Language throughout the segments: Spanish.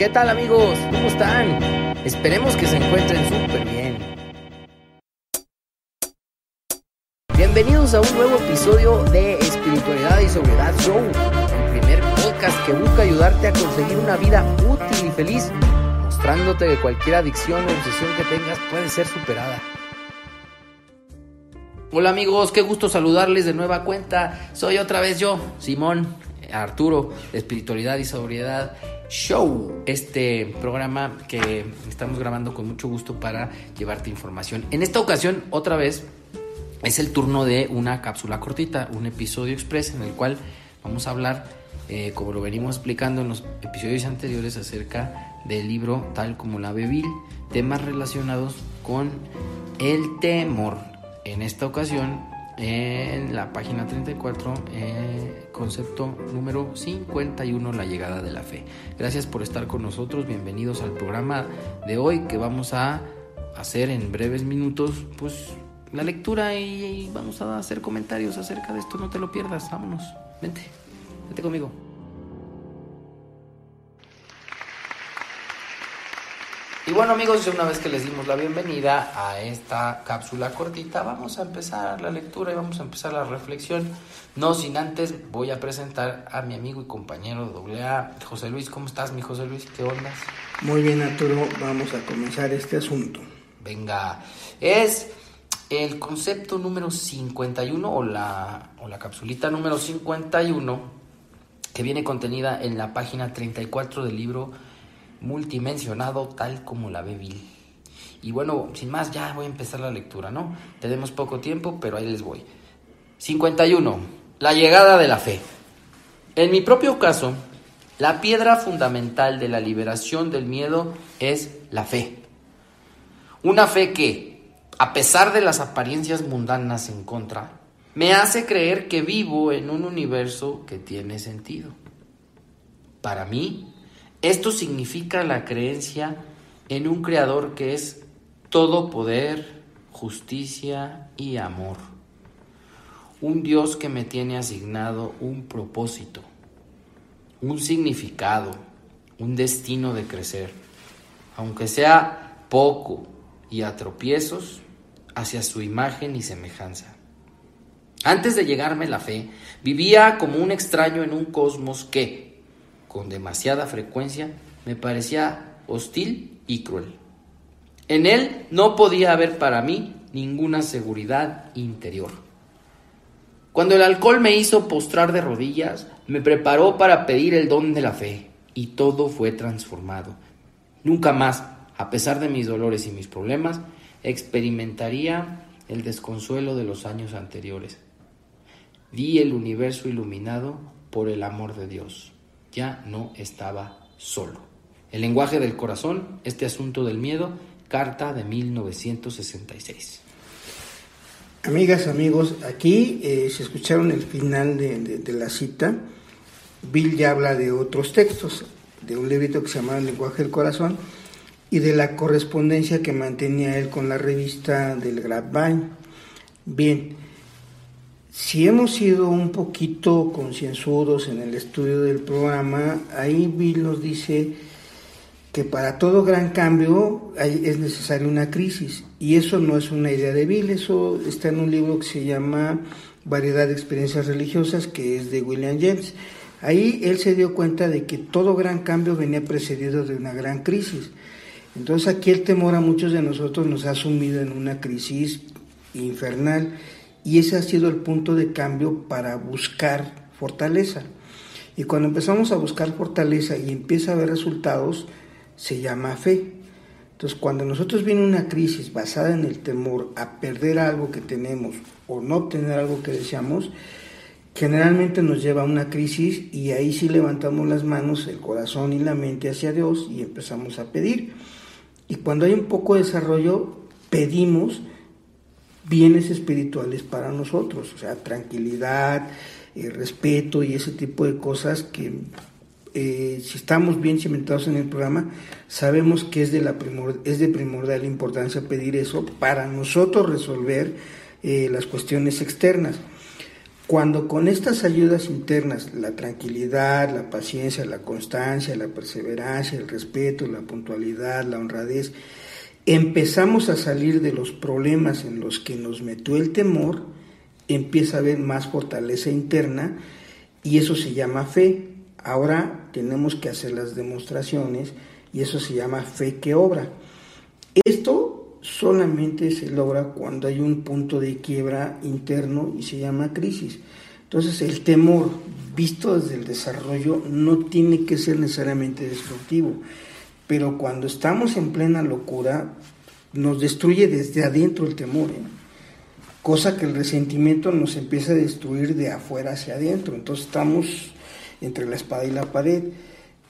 ¿Qué tal amigos? ¿Cómo están? Esperemos que se encuentren súper bien. Bienvenidos a un nuevo episodio de Espiritualidad y Sobriedad Show, el primer podcast que busca ayudarte a conseguir una vida útil y feliz, mostrándote que cualquier adicción o obsesión que tengas puede ser superada. Hola amigos, qué gusto saludarles de nueva cuenta. Soy otra vez yo, Simón Arturo, Espiritualidad y Sobriedad Show, este programa que estamos grabando con mucho gusto para llevarte información. En esta ocasión, otra vez, es el turno de una cápsula cortita, un episodio express en el cual vamos a hablar, eh, como lo venimos explicando en los episodios anteriores, acerca del libro Tal como la Bebil, temas relacionados con el temor. En esta ocasión en la página 34, eh, concepto número 51, la llegada de la fe. Gracias por estar con nosotros, bienvenidos al programa de hoy que vamos a hacer en breves minutos, pues la lectura y, vamos a hacer comentarios acerca de esto, no te lo pierdas, vámonos, vente, vente conmigo. Y bueno amigos, una vez que les dimos la bienvenida a esta cápsula cortita, vamos a empezar la lectura y vamos a empezar la reflexión. No sin antes voy a presentar a mi amigo y compañero de AA, José Luis. ¿Cómo estás, mi José Luis? ¿Qué onda? Muy bien, Arturo. Vamos a comenzar este asunto. Venga, es el concepto número 51 o la, o la capsulita número 51 que viene contenida en la página 34 del libro multimensionado tal como la Bill. Y bueno, sin más, ya voy a empezar la lectura, ¿no? Tenemos poco tiempo, pero ahí les voy. 51. La llegada de la fe. En mi propio caso, la piedra fundamental de la liberación del miedo es la fe. Una fe que, a pesar de las apariencias mundanas en contra, me hace creer que vivo en un universo que tiene sentido. Para mí, esto significa la creencia en un creador que es todo poder, justicia y amor. Un Dios que me tiene asignado un propósito, un significado, un destino de crecer, aunque sea poco y a tropiezos hacia su imagen y semejanza. Antes de llegarme la fe, vivía como un extraño en un cosmos que, con demasiada frecuencia, me parecía hostil y cruel. En él no podía haber para mí ninguna seguridad interior. Cuando el alcohol me hizo postrar de rodillas, me preparó para pedir el don de la fe, y todo fue transformado. Nunca más, a pesar de mis dolores y mis problemas, experimentaría el desconsuelo de los años anteriores. Vi el universo iluminado por el amor de Dios ya no estaba solo. El lenguaje del corazón, este asunto del miedo, carta de 1966. Amigas, amigos, aquí eh, se escucharon el final de, la cita. Bill ya habla de otros textos, de un librito que se llama El lenguaje del corazón y de la correspondencia que mantenía él con la revista del Grapevine. Bien, si hemos sido un poquito concienzudos en el estudio del programa, ahí Bill nos dice que para todo gran cambio es necesaria una crisis. Y eso no es una idea de Bill, eso está en un libro que se llama Variedad de Experiencias Religiosas, que es de William James. Ahí él se dio cuenta de que todo gran cambio venía precedido de una gran crisis. Entonces aquí el temor a muchos de nosotros nos ha sumido en una crisis infernal y ese ha sido el punto de cambio para buscar fortaleza. Y cuando empezamos a buscar fortaleza y empieza a haber resultados, se llama fe. Entonces, cuando nosotros viene una crisis basada en el temor a perder algo que tenemos o no obtener algo que deseamos, generalmente nos lleva a una crisis y ahí sí levantamos las manos, el corazón y la mente hacia Dios y empezamos a pedir. Y cuando hay un poco de desarrollo, pedimos bienes espirituales para nosotros, o sea, tranquilidad, eh, respeto y ese tipo de cosas que eh, si estamos bien cimentados en el programa, sabemos que es de, la es de primordial importancia pedir eso para nosotros resolver eh, las cuestiones externas. Cuando con estas ayudas internas, la tranquilidad, la paciencia, la constancia, la perseverancia, el respeto, la puntualidad, la honradez, empezamos a salir de los problemas en los que nos metió el temor, empieza a haber más fortaleza interna y eso se llama fe. Ahora tenemos que hacer las demostraciones y eso se llama fe que obra. Esto solamente se logra cuando hay un punto de quiebra interno y se llama crisis. Entonces el temor visto desde el desarrollo no tiene que ser necesariamente destructivo, pero cuando estamos en plena locura nos destruye desde adentro el temor, ¿eh? cosa que el resentimiento nos empieza a destruir de afuera hacia adentro. Entonces estamos entre la espada y la pared.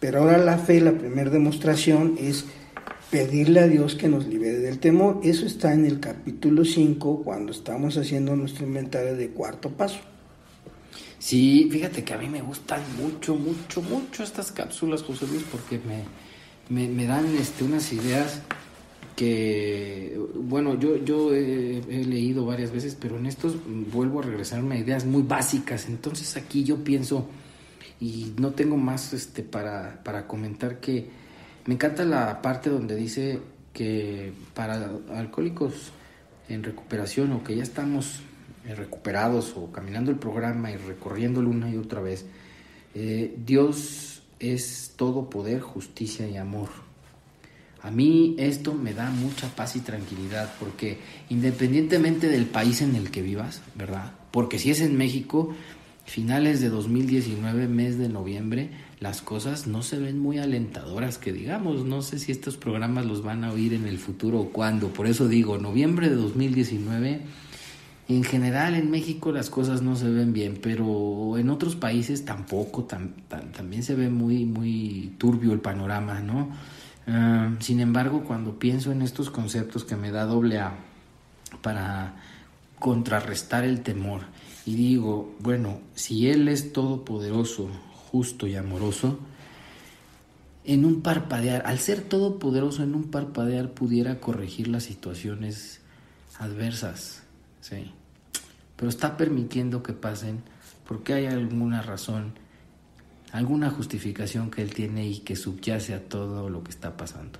Pero ahora la fe, la primera demostración es pedirle a Dios que nos libere del temor. Eso está en el capítulo 5 cuando estamos haciendo nuestro inventario de cuarto paso. Sí, fíjate que a mí me gustan mucho, mucho, mucho estas cápsulas, José Luis, porque me, me, dan este, unas ideas que, bueno, yo, yo he, he, leído varias veces, pero en estos vuelvo a regresarme a ideas muy básicas. Entonces aquí yo pienso, y no tengo más este, para, para comentar que me encanta la parte donde dice que para alcohólicos en recuperación o que ya estamos eh, recuperados o caminando el programa y recorriéndolo una y otra vez, eh, Dios es todo poder, justicia y amor. A mí esto me da mucha paz y tranquilidad porque independientemente del país en el que vivas, ¿verdad? Porque si es en México, finales de 2019, mes de noviembre, las cosas no se ven muy alentadoras, que digamos, no sé si estos programas los van a oír en el futuro o cuándo, por eso digo, noviembre de 2019, en general en México las cosas no se ven bien, pero en otros países tampoco, también se ve muy, turbio el panorama, ¿no? Ah, sin embargo, cuando pienso en estos conceptos que me da doble A para contrarrestar el temor, y digo, bueno, si Él es todopoderoso, justo y amoroso, en un parpadear, al ser todopoderoso en un parpadear pudiera corregir las situaciones adversas, ¿sí? Pero está permitiendo que pasen porque hay alguna razón, alguna justificación que Él tiene y que subyace a todo lo que está pasando.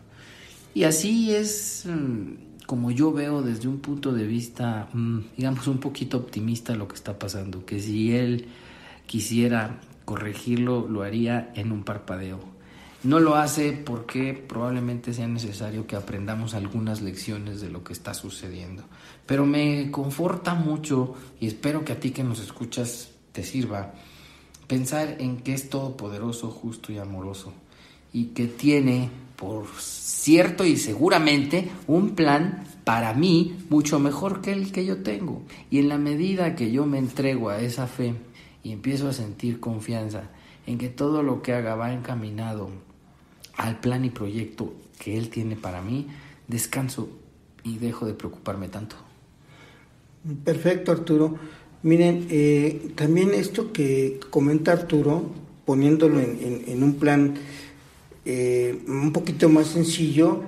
Y así es mm, como yo veo desde un punto de vista, mm, digamos, un poquito optimista lo que está pasando, que si él quisiera corregirlo, lo haría en un parpadeo. No lo hace porque probablemente sea necesario que aprendamos algunas lecciones de lo que está sucediendo. Pero me conforta mucho y espero que a ti que nos escuchas te sirva pensar en que es todopoderoso, justo y amoroso y que tiene por cierto y seguramente un plan para mí mucho mejor que el que yo tengo. Y en la medida que yo me entrego a esa fe y empiezo a sentir confianza en que todo lo que haga va encaminado al plan y proyecto que Él tiene para mí, descanso y dejo de preocuparme tanto. Perfecto, Arturo. Miren, eh, también esto que comenta Arturo, poniéndolo en un plan eh, un poquito más sencillo.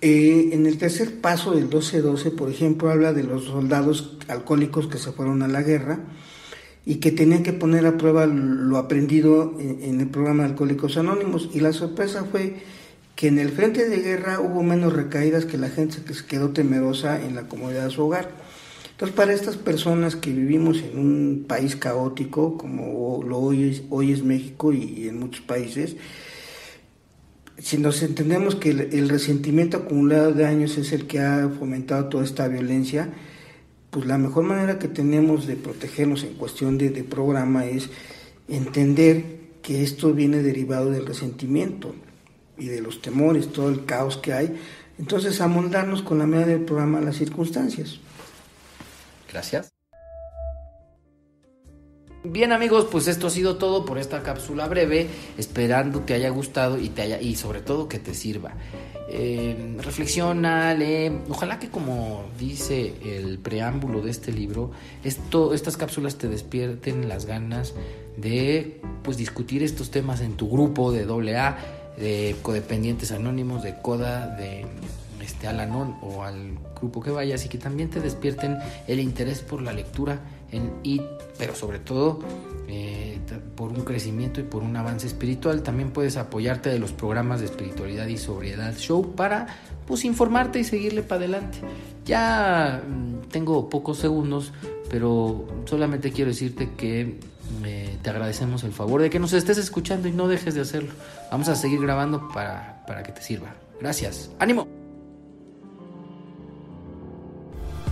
Eh, en el tercer paso del 12-12, por ejemplo, habla de los soldados alcohólicos que se fueron a la guerra y que tenían que poner a prueba lo aprendido en, el programa Alcohólicos Anónimos. Y la sorpresa fue que en el frente de guerra hubo menos recaídas que la gente que se quedó temerosa en la comodidad de su hogar. Entonces, para estas personas que vivimos en un país caótico, como lo hoy es, hoy es México y en muchos países, si nos entendemos que el, resentimiento acumulado de años es el que ha fomentado toda esta violencia, pues la mejor manera que tenemos de protegernos en cuestión de, programa es entender que esto viene derivado del resentimiento y de los temores, todo el caos que hay. Entonces, amoldarnos con la medida del programa a las circunstancias. Gracias. Bien amigos, pues esto ha sido todo por esta cápsula breve, esperando te haya gustado y te haya y sobre todo que te sirva. Eh, reflexiona, ojalá que como dice el preámbulo de este libro, esto, estas cápsulas te despierten las ganas de pues discutir estos temas en tu grupo de AA, de codependientes anónimos, de CODA, de este Alanon o al grupo que vayas y que también te despierten el interés por la lectura y, pero sobre todo eh, por un crecimiento y por un avance espiritual. También puedes apoyarte de los programas de espiritualidad y sobriedad show para pues informarte y seguirle para adelante. Ya mm, tengo pocos segundos, pero solamente quiero decirte que eh, te agradecemos el favor de que nos estés escuchando y no dejes de hacerlo. Vamos a seguir grabando para, para que te sirva. Gracias. ¡Ánimo!